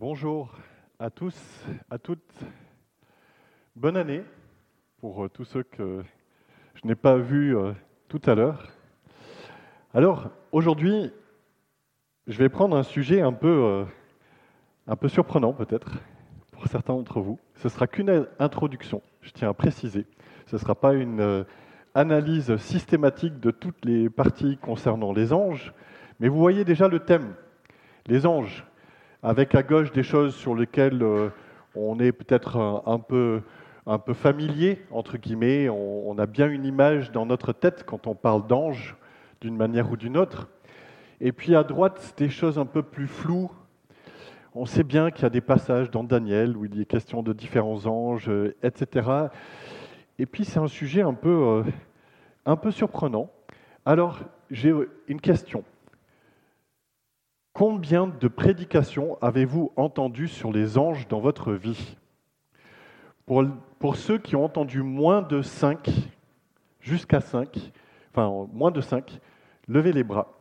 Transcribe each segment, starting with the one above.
Bonjour à tous, à toutes. Bonne année pour euh, tous ceux que je n'ai pas vus euh, tout à l'heure. Alors, aujourd'hui, je vais prendre un sujet un peu, euh, un peu surprenant peut-être pour certains d'entre vous. Ce ne sera qu'une introduction, je tiens à préciser. Ce ne sera pas une analyse systématique de toutes les parties concernant les anges, mais vous voyez déjà le thème. Les anges, avec à gauche des choses sur lesquelles euh, on est peut-être un, peu, un peu familier, entre guillemets, on, a bien une image dans notre tête quand on parle d'anges, d'une manière ou d'une autre. Et puis à droite, des choses un peu plus floues. On sait bien qu'il y a des passages dans Daniel où il est question de différents anges, euh, etc. Et puis c'est un sujet un peu, euh, un peu surprenant. Alors j'ai une question. Combien de prédications avez-vous entendu sur les anges dans votre vie? Pour, ceux qui ont entendu moins de 5, jusqu'à 5, enfin moins de 5, levez les bras.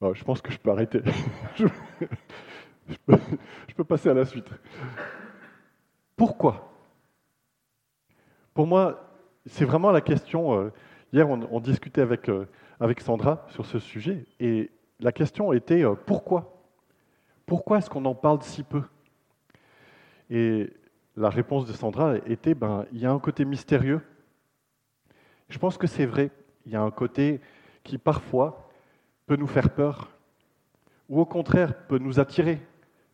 Oh, je pense que je peux arrêter. je, peux, passer à la suite. Pourquoi? Pour moi, c'est vraiment la question. Euh, hier, on, discutait avec. Avec Sandra sur ce sujet. Et la question était euh, pourquoi? Pourquoi est-ce qu'on en parle si peu? Et la réponse de Sandra était ben, il y a un côté mystérieux. Je pense que c'est vrai. Il y a un côté qui parfois peut nous faire peur, ou au contraire peut nous attirer.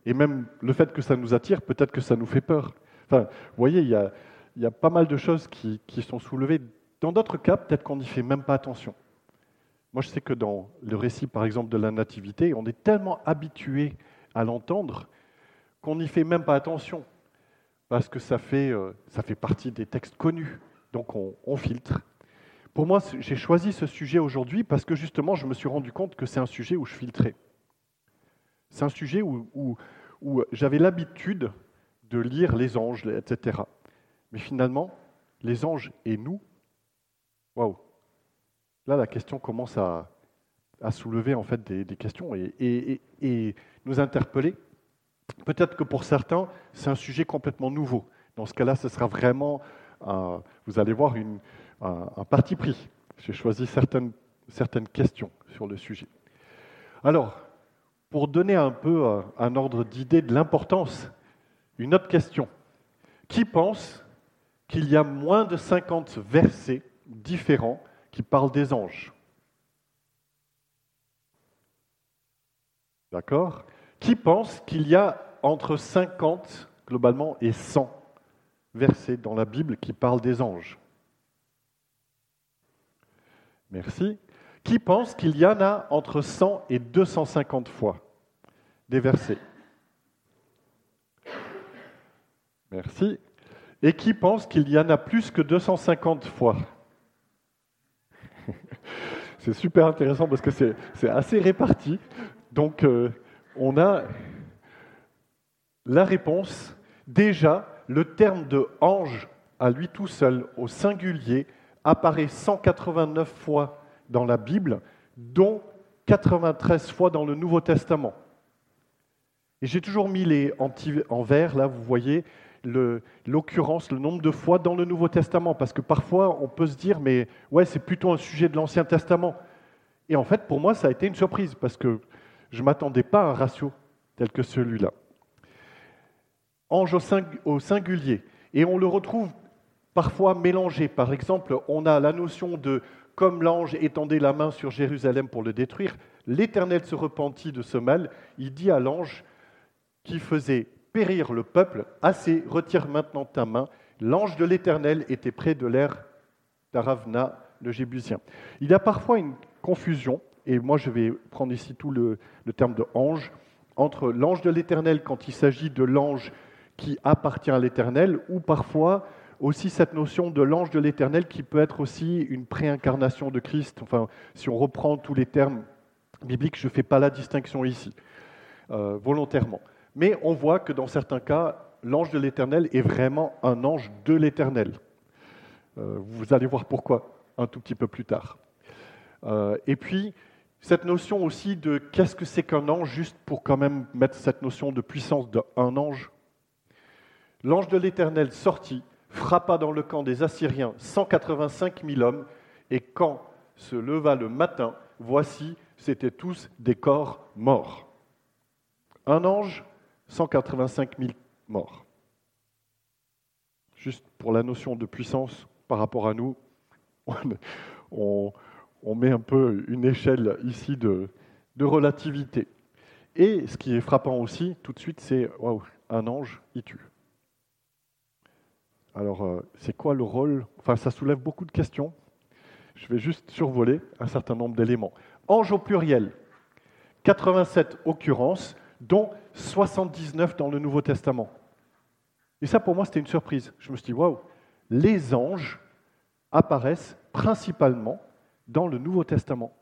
Et même le fait que ça nous attire, peut-être que ça nous fait peur. Enfin, vous voyez, il y a, pas mal de choses qui sont soulevées. Dans d'autres cas, peut-être qu'on n'y fait même pas attention. Moi, je sais que dans le récit, par exemple, de la Nativité, on est tellement habitué à l'entendre qu'on n'y fait même pas attention, parce que ça fait, euh, ça fait partie des textes connus, donc on, filtre. Pour moi, j'ai choisi ce sujet aujourd'hui parce que justement, je me suis rendu compte que c'est un sujet où je filtrais. C'est un sujet où, où, où j'avais l'habitude de lire les anges, etc. Mais finalement, les anges et nous, waouh, Là, la question commence à, soulever en fait des, questions et, nous interpeller. Peut-être que pour certains, c'est un sujet complètement nouveau. Dans ce cas-là, ce sera vraiment, vous allez voir, un, parti pris. J'ai choisi certaines, questions sur le sujet. Alors, pour donner un peu euh, un ordre d'idée de l'importance, une autre question. Qui pense qu'il y a moins de 50 versets différents qui parle des anges. D'accord? Qui pense qu'il y a entre 50 globalement et 100 versets dans la Bible qui parlent des anges? Merci. Qui pense qu'il y en a entre 100 et 250 fois des versets? Merci. Et qui pense qu'il y en a plus que 250 fois c'est super intéressant parce que c'est assez réparti. Donc, euh, on a la réponse. Déjà, le terme de ange à lui tout seul, au singulier, apparaît 189 fois dans la Bible, dont 93 fois dans le Nouveau Testament. Et j'ai toujours mis les en vert, là, vous voyez, l'occurrence, le, nombre de fois dans le Nouveau Testament, parce que parfois on peut se dire, mais ouais, c'est plutôt un sujet de l'Ancien Testament. Et en fait, pour moi, ça a été une surprise, parce que je ne m'attendais pas à un ratio tel que celui-là. Ange au, singulier, et on le retrouve parfois mélangé. Par exemple, on a la notion de comme l'ange étendait la main sur Jérusalem pour le détruire, l'Éternel se repentit de ce mal. Il dit à l'ange qui faisait périr le peuple, assez, retire maintenant ta main. L'ange de l'Éternel était près de l'air d'Aravna, le Jébusien. Il y a parfois une confusion, et moi je vais prendre ici tout le, terme de ange, entre l'ange de l'Éternel quand il s'agit de l'ange qui appartient à l'Éternel, ou parfois aussi cette notion de l'ange de l'Éternel qui peut être aussi une préincarnation de Christ. Enfin, si on reprend tous les termes bibliques, je ne fais pas la distinction ici, euh, volontairement. Mais on voit que dans certains cas, l'ange de l'Éternel est vraiment un ange de l'Éternel. Euh, vous allez voir pourquoi un tout petit peu plus tard. Euh, et puis, Cette notion aussi de qu'est-ce que c'est qu'un ange, juste pour quand même mettre cette notion de puissance d'un ange. L'ange de l'Éternel sortit, frappa dans le camp des Assyriens 185 000 hommes, et quand se leva le matin, voici, c'étaient tous des corps morts. Un ange, 185 000 morts. Juste pour la notion de puissance par rapport à nous, on, met un peu une échelle ici de, relativité. Et ce qui est frappant aussi, tout de suite, c'est un ange, il tue. Alors, euh, c'est quoi le rôle? Enfin, ça soulève beaucoup de questions. Je vais juste survoler un certain nombre d'éléments. Ange au pluriel, 87 occurrences, dont 79 dans le Nouveau Testament. Et ça, pour moi, c'était une surprise. Je me suis dit, waouh, les anges apparaissent principalement dans le Nouveau Testament.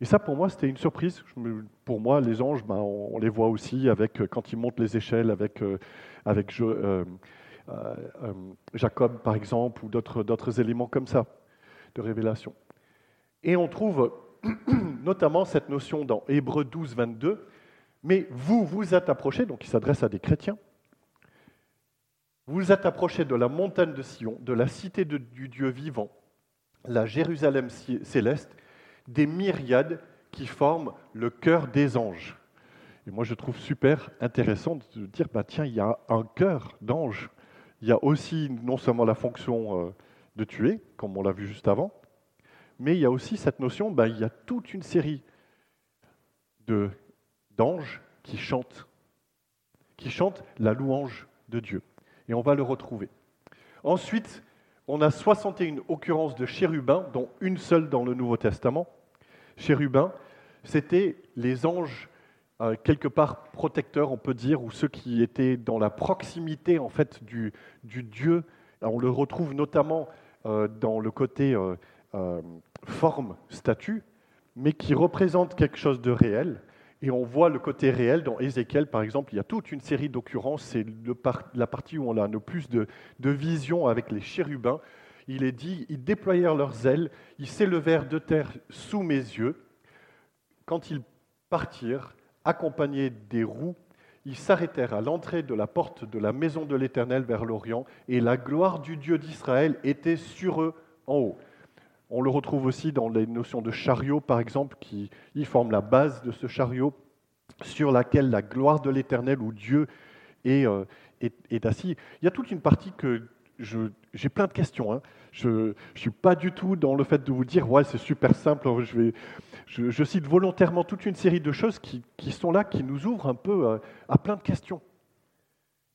Et ça, pour moi, c'était une surprise. Pour moi, les anges, ben, on, les voit aussi avec, euh, quand ils montent les échelles avec, euh, euh, Jacob, par exemple, ou d'autres éléments comme ça de révélation. Et on trouve notamment cette notion dans Hébreu 12, 22, mais vous vous êtes approchés, donc il s'adresse à des chrétiens, vous êtes approchés de la montagne de Sion, de la cité du Dieu vivant, la Jérusalem céleste, des myriades qui forment le cœur des anges. Et moi, je trouve super intéressant de dire, bah, tiens, il y a un cœur d'ange. Il y a aussi non seulement la fonction euh, de tuer, comme on l'a vu juste avant, mais il y a aussi cette notion, bah, il y a toute une série d'anges qui chantent, qui chantent la louange de Dieu. Et on va le retrouver. Ensuite, on a 61 occurrences de chérubins, dont une seule dans le Nouveau Testament. Chérubins, c'était les anges euh, quelque part protecteurs, on peut dire, ou ceux qui étaient dans la proximité en fait du, Dieu. on le retrouve notamment euh, dans le côté euh, forme, statut, mais qui représente quelque chose de réel. Et on voit le côté réel dans Ézéchiel, par exemple, il y a toute une série d'occurrences, c'est la partie où on a le plus de, de vision avec les chérubins. Il est dit, ils déployèrent leurs ailes, ils s'élevèrent de terre sous mes yeux. Quand ils partirent, accompagnés des roues, ils s'arrêtèrent à l'entrée de la porte de la maison de l'Éternel vers l'Orient, et la gloire du Dieu d'Israël était sur eux en haut. On le retrouve aussi dans les notions de chariot, par exemple, qui y forment la base de ce chariot sur laquelle la gloire de l'Éternel ou Dieu euh, est, assis. Il y a toute une partie que j'ai plein de questions. Hein. Je ne suis pas du tout dans le fait de vous dire, ouais, c'est super simple. Je, cite volontairement toute une série de choses qui, sont là, qui nous ouvrent un peu euh, à, plein de questions.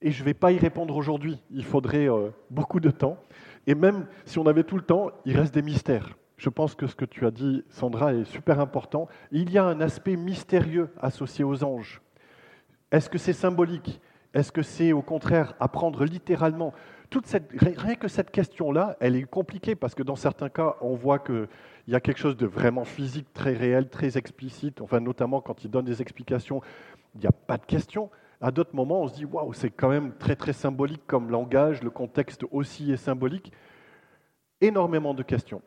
Et je ne vais pas y répondre aujourd'hui. Il faudrait euh, beaucoup de temps. Et même si on avait tout le temps, il reste des mystères. Je pense que ce que tu as dit, Sandra, est super important. Il y a un aspect mystérieux associé aux anges. Est-ce que c'est symbolique? Est-ce que c'est au contraire à prendre littéralement? Toute cette, Rien que cette question-là, elle est compliquée parce que dans certains cas, on voit qu'il y a quelque chose de vraiment physique, très réel, très explicite. Enfin, notamment quand il donne des explications, il n'y a pas de question. À d'autres moments, on se dit waouh, c'est quand même très très symbolique comme langage, le contexte aussi est symbolique. Énormément de questions.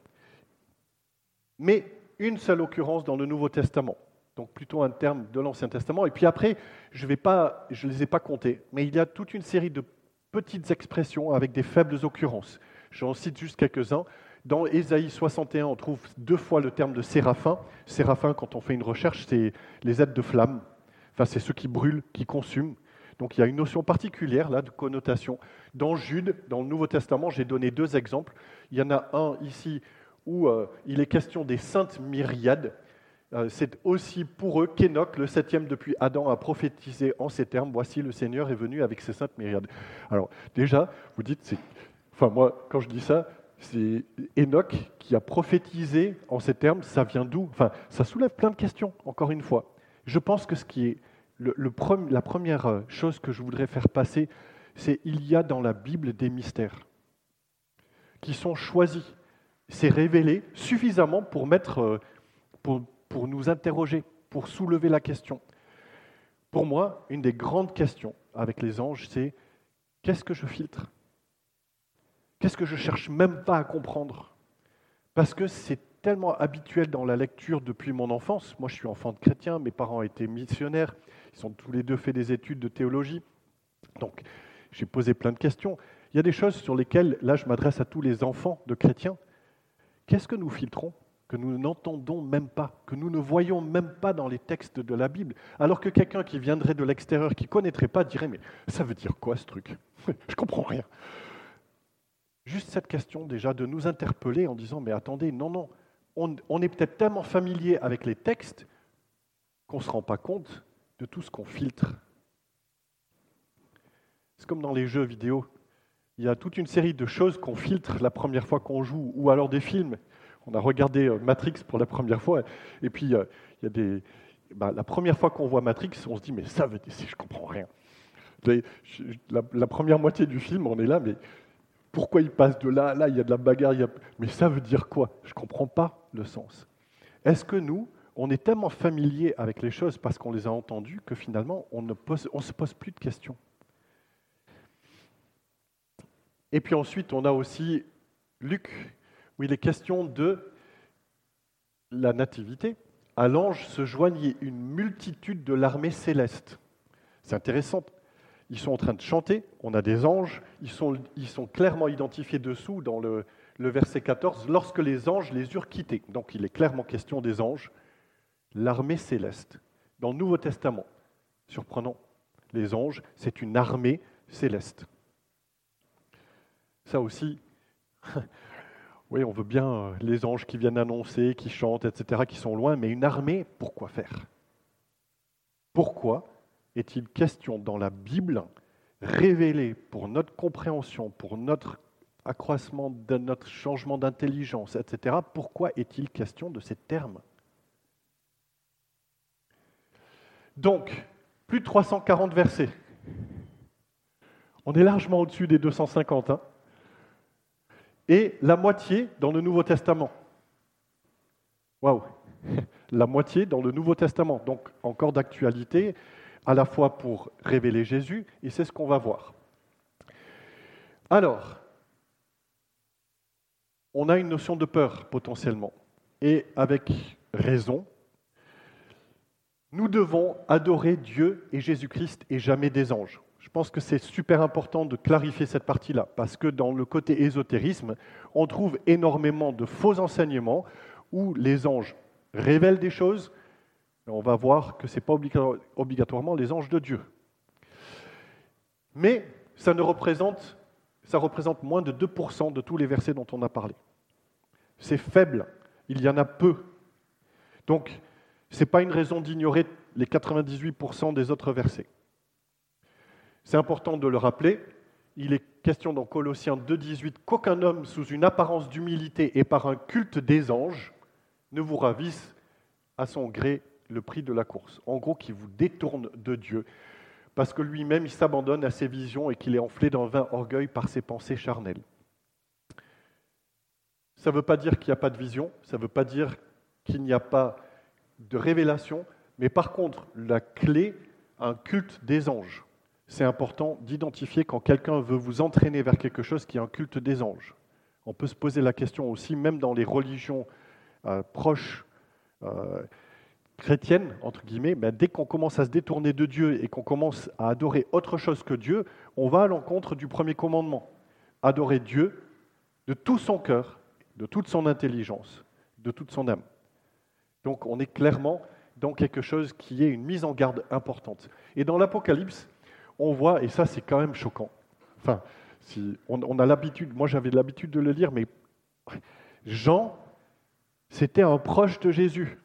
Mais une seule occurrence dans le Nouveau Testament, donc plutôt un terme de l'Ancien Testament. Et puis après, je ne les ai pas comptés, mais il y a toute une série de petites expressions avec des faibles occurrences. J'en cite juste quelques-uns. Dans Ésaïe 61, on trouve deux fois le terme de séraphin. Séraphin, quand on fait une recherche, c'est les aides de flamme. Enfin, c'est ceux qui brûlent, qui consument. Donc il y a une notion particulière là de connotation. Dans Jude, dans le Nouveau Testament, j'ai donné deux exemples. Il y en a un ici où euh, il est question des saintes myriades. Euh, c'est aussi pour eux qu'Enoch, le septième depuis Adam, a prophétisé en ces termes Voici, le Seigneur est venu avec ses saintes myriades. Alors déjà, vous dites, c'est... enfin moi, quand je dis ça, c'est Enoch qui a prophétisé en ces termes. Ça vient d'où? Enfin, ça soulève plein de questions. Encore une fois. Je pense que ce qui est la première euh, chose que je voudrais faire passer, c'est il y a dans la Bible des mystères qui sont choisis. C'est révélé suffisamment pour, euh, pour nous interroger, pour soulever la question. Pour moi, une des grandes questions avec les anges, c'est qu'est-ce que je filtre? Qu'est-ce que je cherche même pas à comprendre? Parce que c'est tellement habituel dans la lecture depuis mon enfance. Moi, je suis enfant de chrétien, mes parents étaient missionnaires, ils ont tous les deux fait des études de théologie. Donc, j'ai posé plein de questions. Il y a des choses sur lesquelles, là, je m'adresse à tous les enfants de chrétiens. Qu'est-ce que nous filtrons que nous n'entendons même pas, que nous ne voyons même pas dans les textes de la Bible, alors que quelqu'un qui viendrait de l'extérieur, qui ne connaîtrait pas, dirait, mais ça veut dire quoi ce truc? Je comprends rien. Juste cette question déjà de nous interpeller en disant, mais attendez, non, non, on, est peut-être tellement familier avec les textes qu'on ne se rend pas compte de tout ce qu'on filtre. C'est comme dans les jeux vidéo. Il y a toute une série de choses qu'on filtre la première fois qu'on joue, ou alors des films. On a regardé euh, Matrix pour la première fois, et puis euh, il y a des. Bah, la première fois qu'on voit Matrix, on se dit mais ça veut dire, je comprends rien. La, première moitié du film, on est là, mais pourquoi il passe de là à là Il y a de la bagarre, mais ça veut dire quoi? Je ne comprends pas le sens. Est-ce que nous, on est tellement familier avec les choses parce qu'on les a entendues que finalement on ne on se pose plus de questions? Et puis ensuite, on a aussi Luc où il est question de la nativité. À l'ange se joignait une multitude de l'armée céleste. C'est intéressant. Ils sont en train de chanter, on a des anges, ils sont, ils sont clairement identifiés dessous dans le, le verset 14, lorsque les anges les eurent quittés. Donc il est clairement question des anges, l'armée céleste. Dans le Nouveau Testament, surprenant, les anges, c'est une armée céleste. Ça aussi, Oui, on veut bien euh, les anges qui viennent annoncer, qui chantent, etc., qui sont loin, mais une armée, pourquoi faire? Pourquoi est-il question dans la Bible, révélée pour notre compréhension, pour notre accroissement, notre changement d'intelligence, etc., pourquoi est-il question de ces termes? Donc, plus de 340 versets. On est largement au-dessus des 250. Hein et la moitié dans le Nouveau Testament. Waouh La moitié dans le Nouveau Testament. Donc encore d'actualité, à la fois pour révéler Jésus, et c'est ce qu'on va voir. Alors, on a une notion de peur potentiellement, et avec raison. Nous devons adorer Dieu et Jésus-Christ et jamais des anges. Je pense que c'est super important de clarifier cette partie-là, parce que dans le côté ésotérisme, on trouve énormément de faux enseignements où les anges révèlent des choses, on va voir que ce n'est pas obligatoirement les anges de Dieu. Mais ça, ne représente, représente moins de 2% de tous les versets dont on a parlé. C'est faible, il y en a peu. Donc, ce n'est pas une raison d'ignorer les 98% des autres versets. C'est important de le rappeler. Il est question dans Colossiens 2.18 qu'aucun homme sous une apparence d'humilité et par un culte des anges ne vous ravisse à son gré le prix de la course. En gros, qui vous détourne de Dieu, parce que lui-même, il s'abandonne à ses visions et qu'il est enflé d'un vain orgueil par ses pensées charnelles. Ça ne veut pas dire qu'il n'y a pas de vision, ça ne veut pas dire qu'il n'y a pas de révélation, mais par contre, la clé, un culte des anges c'est important d'identifier quand quelqu'un veut vous entraîner vers quelque chose qui est un culte des anges. On peut se poser la question aussi, même dans les religions euh, proches euh, chrétiennes, entre guillemets, mais dès qu'on commence à se détourner de Dieu et qu'on commence à adorer autre chose que Dieu, on va à l'encontre du premier commandement. Adorer Dieu de tout son cœur, de toute son intelligence, de toute son âme. Donc on est clairement dans quelque chose qui est une mise en garde importante. Et dans l'Apocalypse, on voit, et ça c'est quand même choquant. Enfin, si on, a l'habitude, moi j'avais l'habitude de le lire, mais Jean, c'était un proche de Jésus.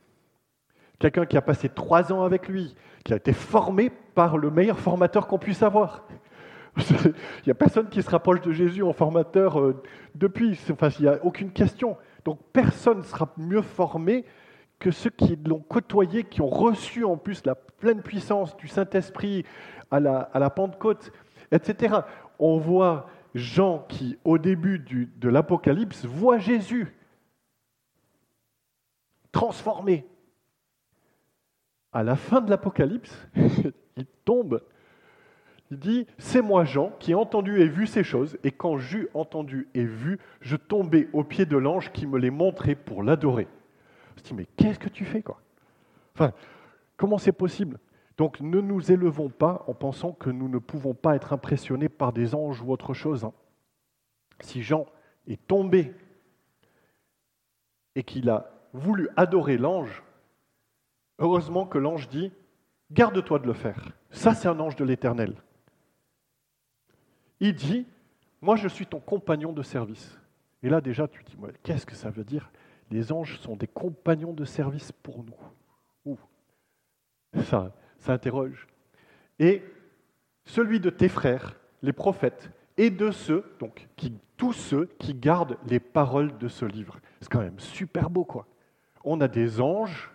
Quelqu'un qui a passé trois ans avec lui, qui a été formé par le meilleur formateur qu'on puisse avoir. Il n'y a personne qui se rapproche de Jésus en formateur euh, depuis. Enfin, il n'y a aucune question. Donc personne ne sera mieux formé que ceux qui l'ont côtoyé, qui ont reçu en plus la pleine puissance du Saint-Esprit, à la, Pentecôte, etc. On voit Jean qui, au début de l'Apocalypse, voit Jésus transformé. À la fin de l'Apocalypse, il tombe Il dit, c'est moi Jean qui ai entendu et vu ces choses, et quand j'eus entendu et vu, je tombais aux pieds de l'ange qui me les montrait pour l'adorer. Je dis, mais qu'est-ce que tu fais quoi? Enfin, comment c'est possible? Donc ne nous élevons pas en pensant que nous ne pouvons pas être impressionnés par des anges ou autre chose. Hein. Si Jean est tombé et qu'il a voulu adorer l'ange, heureusement que l'ange dit, garde-toi de le faire. Ça, c'est un ange de l'Éternel. Il dit, moi je suis ton compagnon de service. Et là déjà, tu dis, qu'est-ce que ça veut dire? Les anges sont des compagnons de service pour nous. Ça, ça interroge. Et celui de tes frères, les prophètes, et de ceux, donc qui, tous ceux qui gardent les paroles de ce livre. C'est quand même super beau, quoi. On a des anges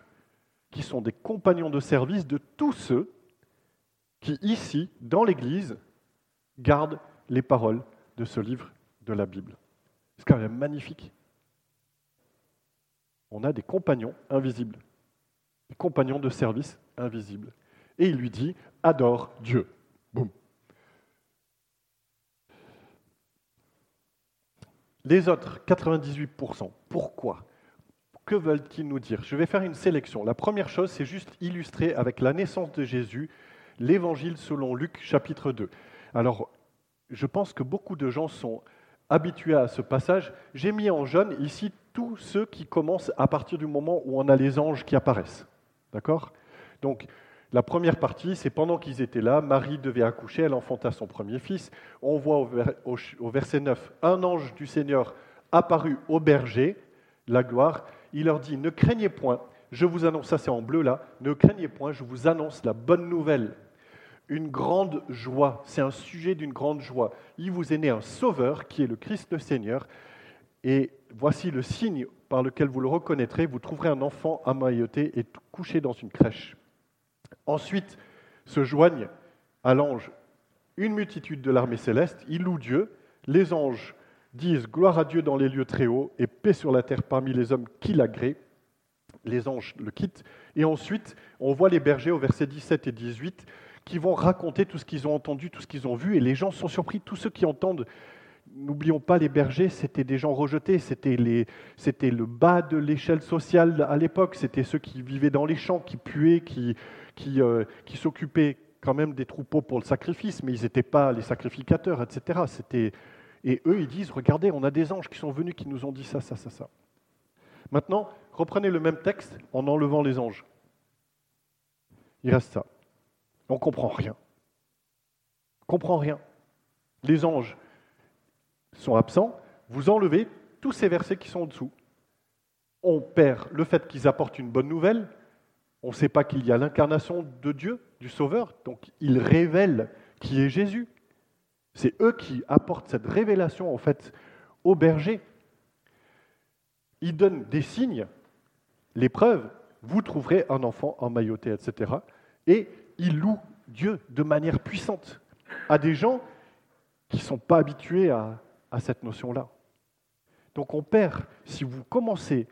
qui sont des compagnons de service de tous ceux qui, ici, dans l'Église, gardent les paroles de ce livre de la Bible. C'est quand même magnifique. On a des compagnons invisibles, des compagnons de service invisibles. Et il lui dit, adore Dieu. Boum. Les autres, 98%, pourquoi? Que veulent-ils nous dire? Je vais faire une sélection. La première chose, c'est juste illustrer avec la naissance de Jésus l'évangile selon Luc chapitre 2. Alors, je pense que beaucoup de gens sont habitués à ce passage. J'ai mis en jaune ici tous ceux qui commencent à partir du moment où on a les anges qui apparaissent. D'accord? Donc, la première partie, c'est pendant qu'ils étaient là, Marie devait accoucher, elle enfanta son premier fils. On voit au, verset 9, un ange du Seigneur apparut au berger, la gloire. Il leur dit, ne craignez point, je vous annonce, ça c'est en bleu là, ne craignez point, je vous annonce la bonne nouvelle une grande joie. C'est un sujet d'une grande joie. Il vous est né un sauveur qui est le Christ le Seigneur. Et voici le signe par lequel vous le reconnaîtrez. Vous trouverez un enfant amailloté et couché dans une crèche. Ensuite se joignent à l'ange une multitude de l'armée céleste. Ils louent Dieu. Les anges disent gloire à Dieu dans les lieux très hauts et paix sur la terre parmi les hommes qui l'agréent. Les anges le quittent. Et ensuite, on voit les bergers au verset 17 et 18 qui vont raconter tout ce qu'ils ont entendu, tout ce qu'ils ont vu, et les gens sont surpris. Tous ceux qui entendent, n'oublions pas, les bergers, c'était des gens rejetés, c'était, le bas de l'échelle sociale à l'époque, c'était ceux qui vivaient dans les champs, qui puaient, qui, qui, euh, qui s'occupaient quand même des troupeaux pour le sacrifice, mais ils n'étaient pas les sacrificateurs, etc. C'était... Et eux, ils disent, regardez, on a des anges qui sont venus, qui nous ont dit ça, ça, ça, ça. Maintenant, reprenez le même texte en enlevant les anges. Il reste ça. On ne comprend rien. On comprend rien. Les anges sont absents. Vous enlevez tous ces versets qui sont en dessous. On perd le fait qu'ils apportent une bonne nouvelle. On ne sait pas qu'il y a l'incarnation de Dieu, du Sauveur. Donc ils révèlent qui est Jésus. C'est eux qui apportent cette révélation en fait aux bergers. Ils donnent des signes, les preuves. Vous trouverez un enfant emmailloté, etc. Et il loue Dieu de manière puissante à des gens qui ne sont pas habitués à, cette notion-là. Donc on perd, si vous commencez,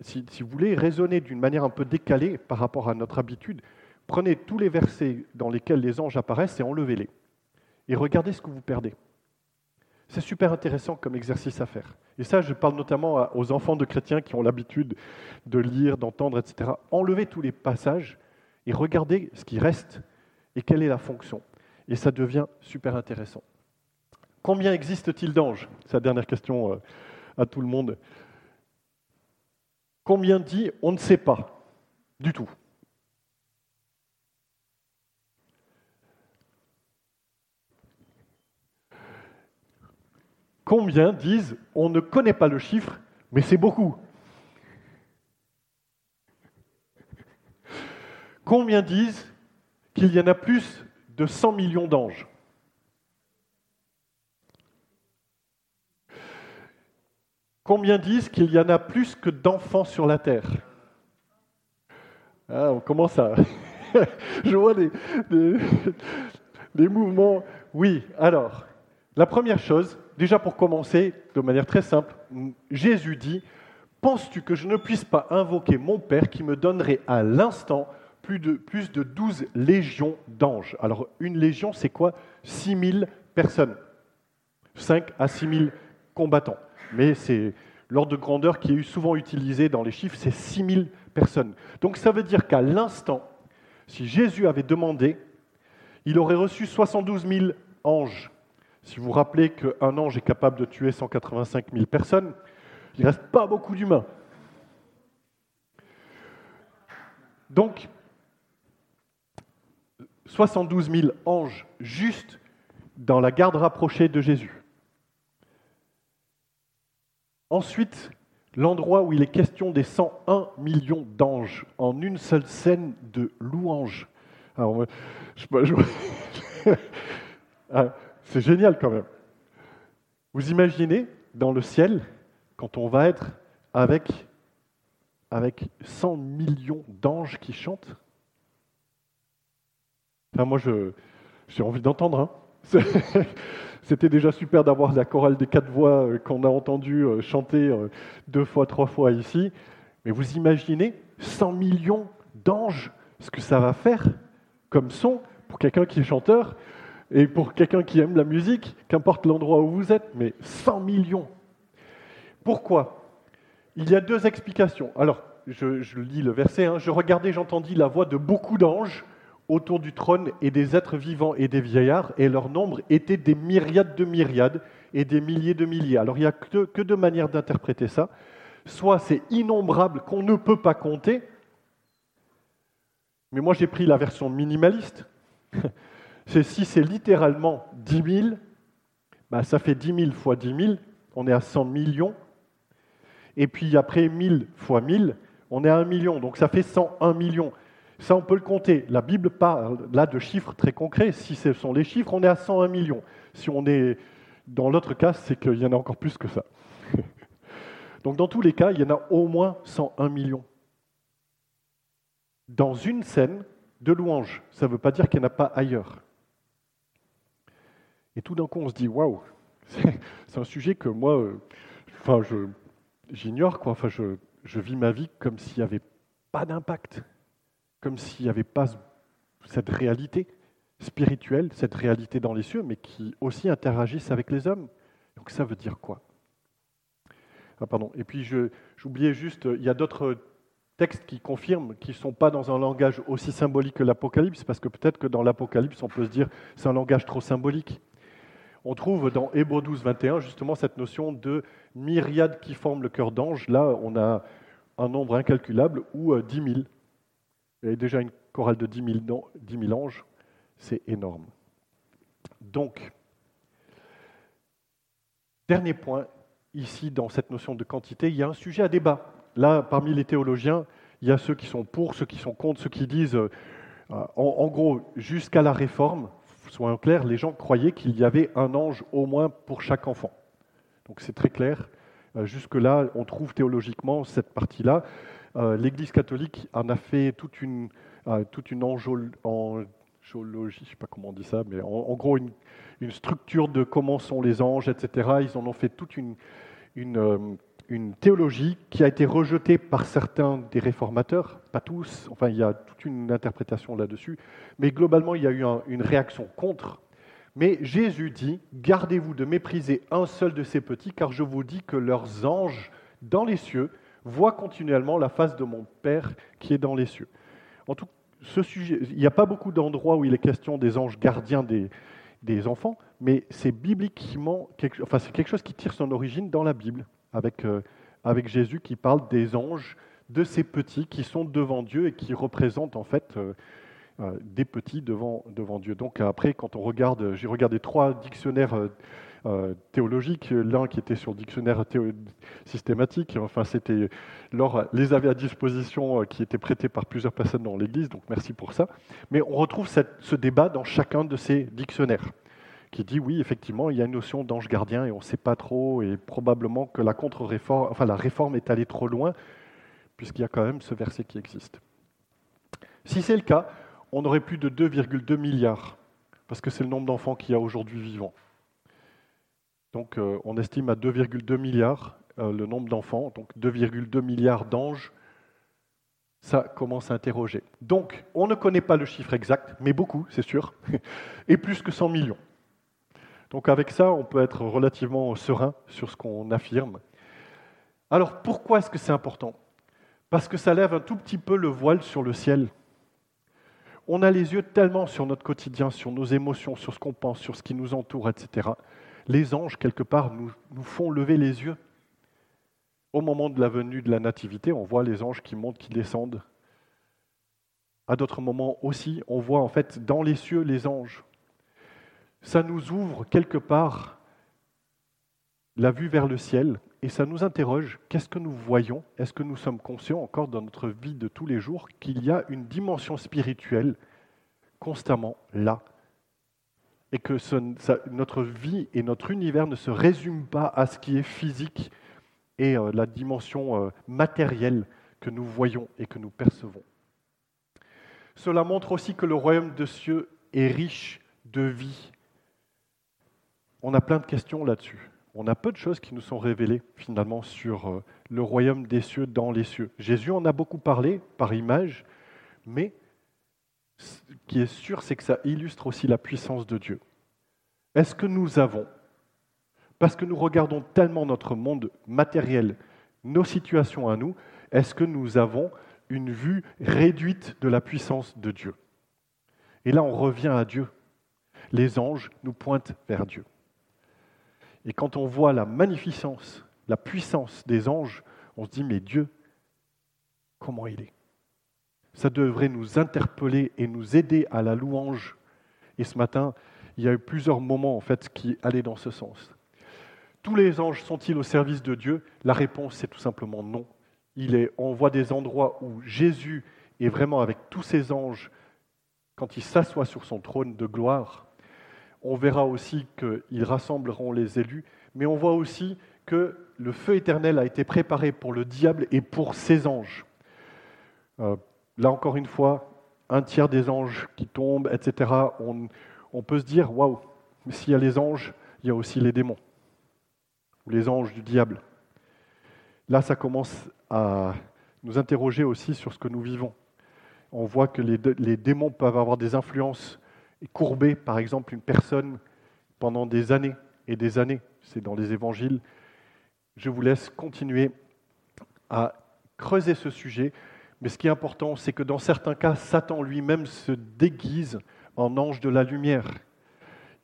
si, si vous voulez raisonner d'une manière un peu décalée par rapport à notre habitude, prenez tous les versets dans lesquels les anges apparaissent et enlevez-les. Et regardez ce que vous perdez. C'est super intéressant comme exercice à faire. Et ça, je parle notamment aux enfants de chrétiens qui ont l'habitude de lire, d'entendre, etc. Enlevez tous les passages et regardez ce qui reste et quelle est la fonction. Et ça devient super intéressant. Combien existe-t-il d'anges? C'est la dernière question euh, à tout le monde. Combien dit on ne sait pas du tout? Combien disent on ne connaît pas le chiffre, mais c'est beaucoup. Combien disent qu'il y en a plus de 100 millions d'anges? Combien disent qu'il y en a plus que d'enfants sur la terre? Ah, On commence à... Je vois des, des, mouvements. Oui, alors, la première chose, déjà pour commencer, de manière très simple, Jésus dit, Penses-tu que je ne puisse pas invoquer mon Père qui me donnerait à l'instant plus de, plus de 12 légions d'anges? Alors une légion, c'est quoi? 6000 personnes. 5 à 6000 combattants. Mais c'est l'ordre de grandeur qui est souvent utilisé dans les chiffres, c'est 6000 personnes. Donc ça veut dire qu'à l'instant, si Jésus avait demandé, il aurait reçu 72 000 anges. Si vous rappelez qu'un ange est capable de tuer 185 000 personnes, il ne reste pas beaucoup d'humains. Donc, 72 000 anges juste dans la garde rapprochée de Jésus. Ensuite, l'endroit où il est question des 101 millions d'anges en une seule scène de louange. Ah, c'est génial quand même. Vous imaginez dans le ciel, quand on va être avec, avec 100 millions d'anges qui chantent? Enfin, moi, j'ai envie d'entendre. Hein. C'était déjà super d'avoir la chorale des quatre voix euh, qu'on a entendu euh, chanter euh, deux fois, trois fois ici. Mais vous imaginez 100 millions d'anges, ce que ça va faire comme son pour quelqu'un qui est chanteur et pour quelqu'un qui aime la musique, qu'importe l'endroit où vous êtes, mais 100 millions. Pourquoi? Il y a deux explications. Alors, je, lis le verset. Hein. Je regardais, j'entendis la voix de beaucoup d'anges autour du trône et des êtres vivants et des vieillards, et leur nombre était des myriades de myriades et des milliers de milliers. Alors il n'y a que, que deux manières d'interpréter ça. Soit c'est innombrable qu'on ne peut pas compter, mais moi j'ai pris la version minimaliste. Si c'est littéralement 10 000, bah, ça fait 10 000 fois 10 000, on est à 100 millions. Et puis après 1000 fois 1000, on est à 1 million, donc ça fait 101 millions. Ça, on peut le compter. La Bible parle là de chiffres très concrets. Si ce sont les chiffres, on est à 101 millions. Si on est dans l'autre cas, c'est qu'il y en a encore plus que ça. Donc dans tous les cas, il y en a au moins 101 millions. Dans une scène de louange, ça ne veut pas dire qu'il n'y en a pas ailleurs. Et tout d'un coup, on se dit, waouh, c'est un sujet que moi, euh, enfin, j'ignore, quoi. Enfin, je, je vis ma vie comme s'il n'y avait pas d'impact comme s'il n'y avait pas cette réalité spirituelle, cette réalité dans les cieux, mais qui aussi interagissent avec les hommes. Donc ça veut dire quoi? Ah, pardon. Et puis j'oubliais juste, il y a d'autres textes qui confirment qu'ils ne sont pas dans un langage aussi symbolique que l'Apocalypse, parce que peut-être que dans l'Apocalypse, on peut se dire c'est un langage trop symbolique. On trouve dans Hébreux 12, 21 justement cette notion de myriade qui forme le cœur d'ange. Là, on a un nombre incalculable ou 10 euh, 000. Il y avait déjà une chorale de 10 000, anges, c'est énorme. Donc, dernier point, ici, dans cette notion de quantité, il y a un sujet à débat. Là, parmi les théologiens, il y a ceux qui sont pour, ceux qui sont contre, ceux qui disent, euh, en, gros, jusqu'à la réforme, soyons clairs, les gens croyaient qu'il y avait un ange au moins pour chaque enfant. Donc c'est très clair. Euh, jusque-là, on trouve théologiquement cette partie-là. Euh, L'Église catholique en a fait toute une, euh, toute une je ne sais pas comment on dit ça, mais en, gros une, structure de comment sont les anges, etc. Ils en ont fait toute une, une, théologie qui a été rejetée par certains des réformateurs, pas tous, enfin il y a toute une interprétation là-dessus, mais globalement il y a eu une réaction contre. Mais Jésus dit, gardez-vous de mépriser un seul de ces petits, car je vous dis que leurs anges dans les cieux voit continuellement la face de mon Père qui est dans les cieux. En tout ce il n'y a pas beaucoup d'endroits où il est question des anges gardiens des, enfants, mais c'est bibliquement, enfin c'est quelque chose qui tire son origine dans la Bible, avec, euh, avec Jésus qui parle des anges, de ces petits qui sont devant Dieu et qui représentent en fait euh, euh, des petits devant, devant Dieu. Donc après, quand on regarde, j'ai regardé trois dictionnaires théologiques, l'un qui était sur le dictionnaire systématique, enfin c'était, les avait à disposition qui étaient prêtés par plusieurs personnes dans l'Église, donc merci pour ça. Mais on retrouve ce débat dans chacun de ces dictionnaires qui dit oui, effectivement, il y a une notion d'ange gardien et on ne sait pas trop, et probablement que la contre-réforme, enfin la réforme est allée trop loin, puisqu'il y a quand même ce verset qui existe. Si c'est le cas, on aurait plus de 2,2 milliards, parce que c'est le nombre d'enfants qu'il y a aujourd'hui vivants. Donc euh, on estime à 2,2 milliards euh, le nombre d'enfants, donc 2,2 milliards d'anges. ça commence à interroger. Donc, on ne connaît pas le chiffre exact, mais beaucoup, c'est sûr, et plus que 100 millions. Donc avec ça, on peut être relativement serein sur ce qu'on affirme. Alors pourquoi est-ce que c'est important? Parce que ça lève un tout petit peu le voile sur le ciel. On a les yeux tellement sur notre quotidien, sur nos émotions, sur ce qu'on pense, sur ce qui nous entoure, etc. Les anges, quelque part, nous, font lever les yeux au moment de la venue de la nativité, on voit les anges qui montent, qui descendent. À d'autres moments aussi, on voit en fait dans les cieux les anges. Ça nous ouvre quelque part la vue vers le ciel et ça nous interroge, qu'est-ce que nous voyons? Est-ce que nous sommes conscients encore dans notre vie de tous les jours qu'il y a une dimension spirituelle constamment là et que notre vie et notre univers ne se résument pas à ce qui est physique et euh, la dimension euh, matérielle que nous voyons et que nous percevons. Cela montre aussi que le royaume de cieux est riche de vie. On a plein de questions là-dessus. On a peu de choses qui nous sont révélées finalement sur euh, le royaume des cieux dans les cieux. Jésus en a beaucoup parlé par image, mais ce qui est sûr, c'est que ça illustre aussi la puissance de Dieu. Est-ce que nous avons parce que nous regardons tellement notre monde matériel, nos situations à nous, est-ce que nous avons une vue réduite de la puissance de Dieu? Et là, on revient à Dieu. Les anges nous pointent vers Dieu. Et quand on voit la magnificence, la puissance des anges, on se dit, mais Dieu, comment il est? Ça devrait nous interpeller et nous aider à la louange. Et ce matin, il y a eu plusieurs moments en fait qui allaient dans ce sens. Tous les anges sont-ils au service de Dieu? La réponse, c'est tout simplement non. Il est, on voit des endroits où Jésus est vraiment avec tous ses anges quand il s'assoit sur son trône de gloire. On verra aussi qu'ils rassembleront les élus, mais on voit aussi que le feu éternel a été préparé pour le diable et pour ses anges. Euh, là encore une fois, un tiers des anges qui tombent, etc. On, peut se dire, waouh, s'il y a les anges, il y a aussi les démons ou les anges du diable. Là, ça commence à nous interroger aussi sur ce que nous vivons. On voit que les, démons peuvent avoir des influences courber, par exemple, une personne pendant des années et des années. C'est dans les évangiles. Je vous laisse continuer à creuser ce sujet. Mais ce qui est important, c'est que dans certains cas, Satan lui-même se déguise en ange de la lumière.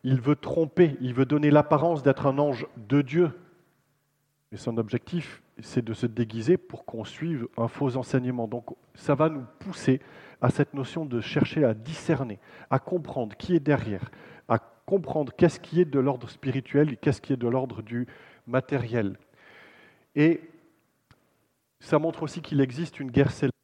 Il veut tromper, il veut donner l'apparence d'être un ange de Dieu, et son objectif, c'est de se déguiser pour qu'on suive un faux enseignement. Donc ça va nous pousser à cette notion de chercher à discerner, à comprendre qui est derrière, à comprendre qu'est-ce qui est de l'ordre spirituel et qu'est-ce qui est de l'ordre du matériel. Et ça montre aussi qu'il existe une guerre céleste,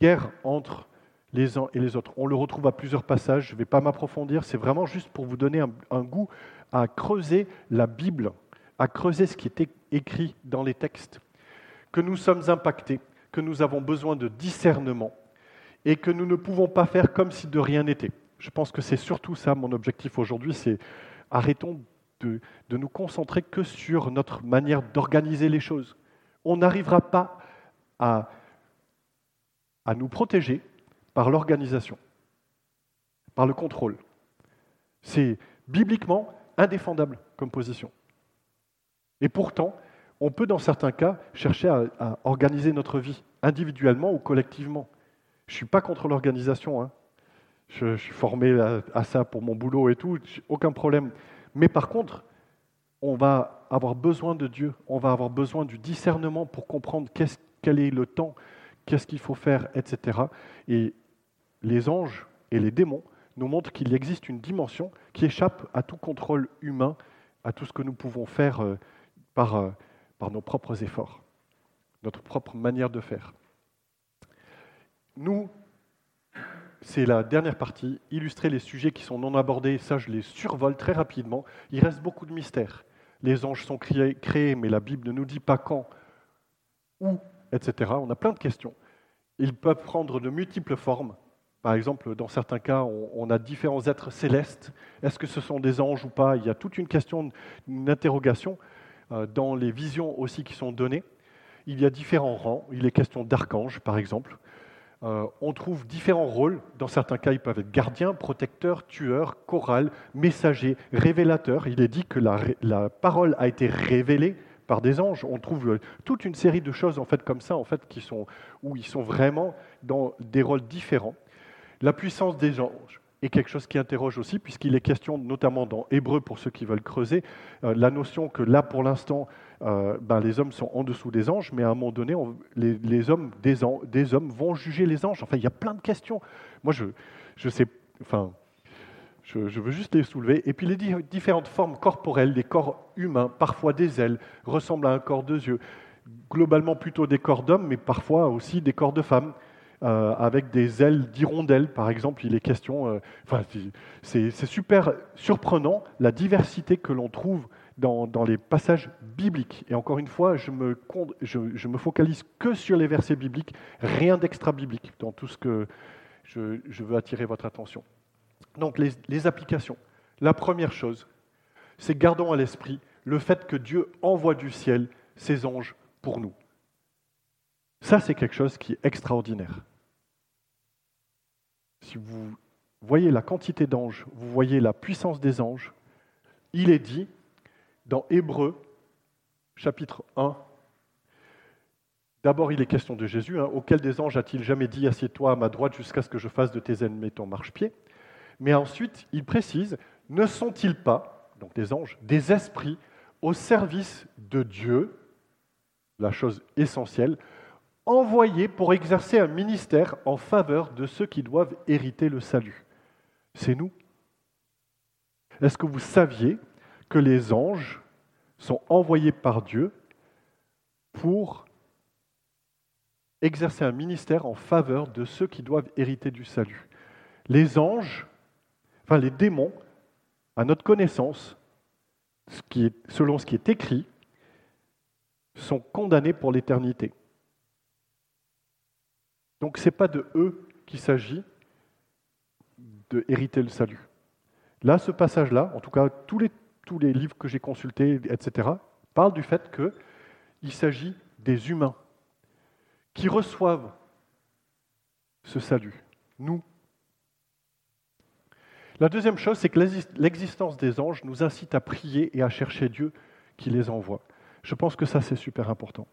guerre entre les uns et les autres. On le retrouve à plusieurs passages, je ne vais pas m'approfondir, c'est vraiment juste pour vous donner un, un goût à creuser la Bible à creuser ce qui était écrit dans les textes, que nous sommes impactés, que nous avons besoin de discernement et que nous ne pouvons pas faire comme si de rien n'était. Je pense que c'est surtout ça mon objectif aujourd'hui, c'est arrêtons de, de, nous concentrer que sur notre manière d'organiser les choses. On n'arrivera pas à, à nous protéger par l'organisation, par le contrôle. C'est bibliquement indéfendable comme position. Et pourtant, on peut dans certains cas chercher à, organiser notre vie, individuellement ou collectivement. Je ne suis pas contre l'organisation. Hein. Je, suis formé à, ça pour mon boulot et tout, aucun problème. Mais par contre, on va avoir besoin de Dieu, on va avoir besoin du discernement pour comprendre quel est le temps, qu'est-ce qu'il faut faire, etc. Et les anges et les démons nous montrent qu'il existe une dimension qui échappe à tout contrôle humain, à tout ce que nous pouvons faire euh, par, euh, par nos propres efforts, notre propre manière de faire. Nous, c'est la dernière partie, illustrer les sujets qui sont non abordés, ça je les survole très rapidement. Il reste beaucoup de mystères. Les anges sont créés, mais la Bible ne nous dit pas quand, où, etc. On a plein de questions. Ils peuvent prendre de multiples formes. Par exemple, dans certains cas, on, a différents êtres célestes. Est-ce que ce sont des anges ou pas? Il y a toute une question, une interrogation. Euh, dans les visions aussi qui sont données. Il y a différents rangs. Il est question d'archanges, par exemple. euh, on trouve différents rôles. Dans certains cas, ils peuvent être gardiens, protecteurs, tueurs, choral, messagers, révélateurs. Il est dit que la, parole a été révélée par des anges. On trouve euh, toute une série de choses en fait comme ça, en fait, qui sont, où ils sont vraiment dans des rôles différents. La puissance des anges est quelque chose qui interroge aussi, puisqu'il est question, notamment dans Hébreu, pour ceux qui veulent creuser, euh, la notion que là, pour l'instant, euh, ben, les hommes sont en dessous des anges, mais à un moment donné, les, hommes des, hommes vont juger les anges. Enfin, il y a plein de questions. Moi, je, je sais, enfin, je, veux juste les soulever. Et puis les différentes formes corporelles, des corps humains, parfois des ailes, ressemblent à un corps de yeux. Globalement plutôt des corps d'hommes, mais parfois aussi des corps de femmes. Euh, avec des ailes d'hirondelles, par exemple. Il est question. Euh, enfin, c'est super surprenant la diversité que l'on trouve dans, les passages bibliques. Et encore une fois, je me, me focalise que sur les versets bibliques, rien d'extra-biblique dans tout ce que je, veux attirer votre attention. Donc, les, les applications. La première chose, c'est gardons à l'esprit le fait que Dieu envoie du ciel ses anges pour nous. Ça, c'est quelque chose qui est extraordinaire. Si vous voyez la quantité d'anges, vous voyez la puissance des anges, il est dit dans Hébreu, chapitre 1, D'abord, il est question de Jésus. Hein. Auquel des anges a-t-il jamais dit Assieds-toi à ma droite jusqu'à ce que je fasse de tes ennemis ton marchepied Mais ensuite, il précise Ne sont-ils pas, donc des anges, des esprits au service de Dieu La chose essentielle envoyés pour exercer un ministère en faveur de ceux qui doivent hériter le salut. C'est nous. Est-ce que vous saviez que les anges sont envoyés par Dieu pour exercer un ministère en faveur de ceux qui doivent hériter du salut? Les anges, enfin les démons, à notre connaissance, selon ce qui est écrit, sont condamnés pour l'éternité. Donc ce n'est pas de eux qu'il s'agit de hériter le salut. Là, ce passage-là, en tout cas tous les, tous les livres que j'ai consultés, etc., parlent du fait qu'il s'agit des humains qui reçoivent ce salut, nous. La deuxième chose, c'est que l'existence des anges nous incite à prier et à chercher Dieu qui les envoie. Je pense que ça, c'est super important.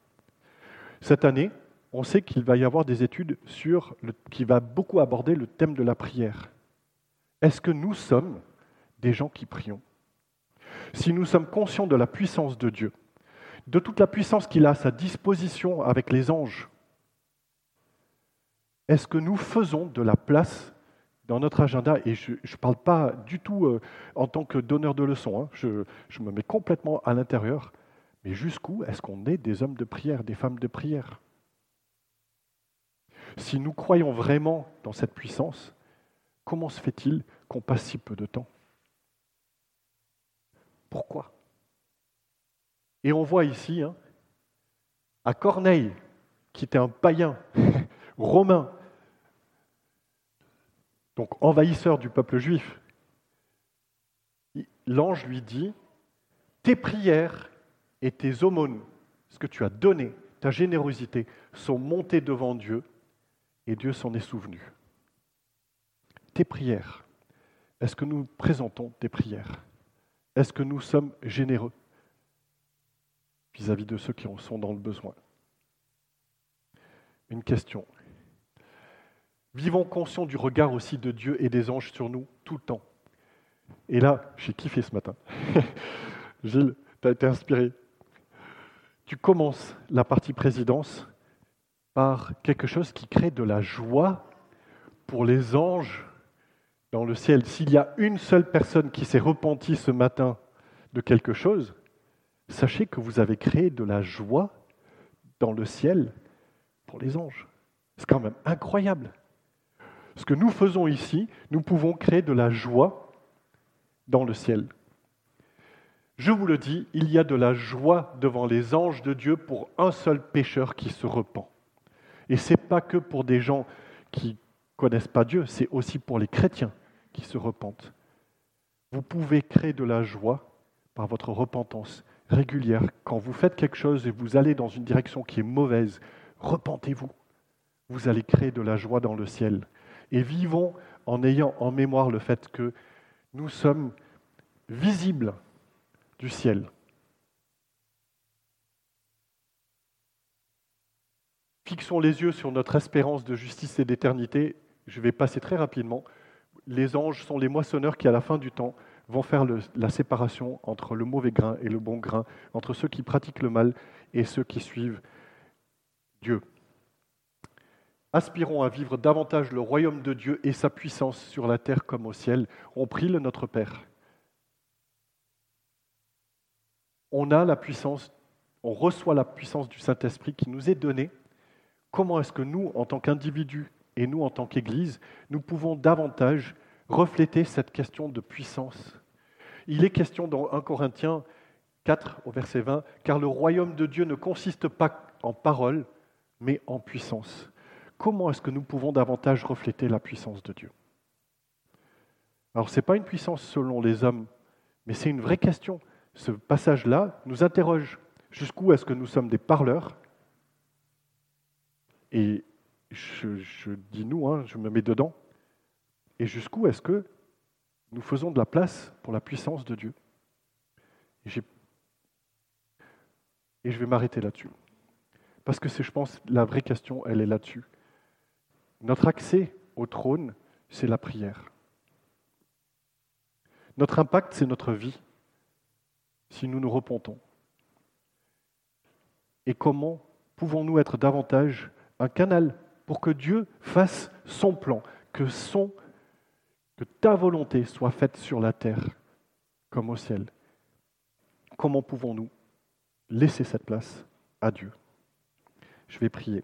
Cette année, on sait qu'il va y avoir des études sur qui va beaucoup aborder le thème de la prière. Est-ce que nous sommes des gens qui prions? Si nous sommes conscients de la puissance de Dieu, de toute la puissance qu'il a à sa disposition avec les anges, est-ce que nous faisons de la place dans notre agenda? Et je ne parle pas du tout euh, en tant que donneur de leçons, hein. je, je me mets complètement à l'intérieur, mais jusqu'où est-ce qu'on est des hommes de prière, des femmes de prière? Si nous croyons vraiment dans cette puissance, comment se fait-il qu'on passe si peu de temps? Pourquoi? Et on voit ici, hein, à Corneille, qui était un païen romain, donc envahisseur du peuple juif, l'ange lui dit, tes prières et tes aumônes, ce que tu as donné, ta générosité, sont montées devant Dieu et Dieu s'en est souvenu. Tes prières, est-ce que nous présentons des prières? Est-ce que nous sommes généreux vis-à-vis de ceux qui en sont dans le besoin? Une question. Vivons conscients du regard aussi de Dieu et des anges sur nous tout le temps. Et là, j'ai kiffé ce matin. Gilles, tu as été inspiré. Tu commences la partie présidence par quelque chose qui crée de la joie pour les anges dans le ciel. S'il y a une seule personne qui s'est repentie ce matin de quelque chose, sachez que vous avez créé de la joie dans le ciel pour les anges. C'est quand même incroyable. Ce que nous faisons ici, nous pouvons créer de la joie dans le ciel. Je vous le dis, il y a de la joie devant les anges de Dieu pour un seul pécheur qui se repent. Et ce n'est pas que pour des gens qui connaissent pas Dieu, c'est aussi pour les chrétiens qui se repentent. Vous pouvez créer de la joie par votre repentance régulière. Quand vous faites quelque chose et vous allez dans une direction qui est mauvaise, repentez-vous. vous allez créer de la joie dans le ciel. Et vivons en ayant en mémoire le fait que nous sommes visibles du ciel. Fixons les yeux sur notre espérance de justice et d'éternité. Je vais passer très rapidement. Les anges sont les moissonneurs qui, à la fin du temps, vont faire la séparation entre le mauvais grain et le bon grain, entre ceux qui pratiquent le mal et ceux qui suivent Dieu. Aspirons à vivre davantage le royaume de Dieu et sa puissance sur la terre comme au ciel. On prie le Notre Père. On a la puissance, on reçoit la puissance du Saint-Esprit qui nous est donnée. Comment est-ce que nous, en tant qu'individus et nous, en tant qu'Église, nous pouvons davantage refléter cette question de puissance? Il est question dans 1 Corinthiens 4 au verset 20, car le royaume de Dieu ne consiste pas en parole, mais en puissance comment est-ce que nous pouvons davantage refléter la puissance de Dieu? Alors ce n'est pas une puissance selon les hommes, mais c'est une vraie question. Ce passage-là nous interroge. Jusqu'où est-ce que nous sommes des parleurs? Et je, dis nous, hein, je me mets dedans. Et jusqu'où est-ce que nous faisons de la place pour la puissance de Dieu? Et, je vais m'arrêter là-dessus. Parce que c'est, je pense, la vraie question, elle est là-dessus. Notre accès au trône, c'est la prière. Notre impact, c'est notre vie, si nous nous repentons. Et comment pouvons-nous être davantage un canal pour que Dieu fasse son plan, que, son, que ta volonté soit faite sur la terre comme au ciel Comment pouvons-nous laisser cette place à Dieu? Je vais prier.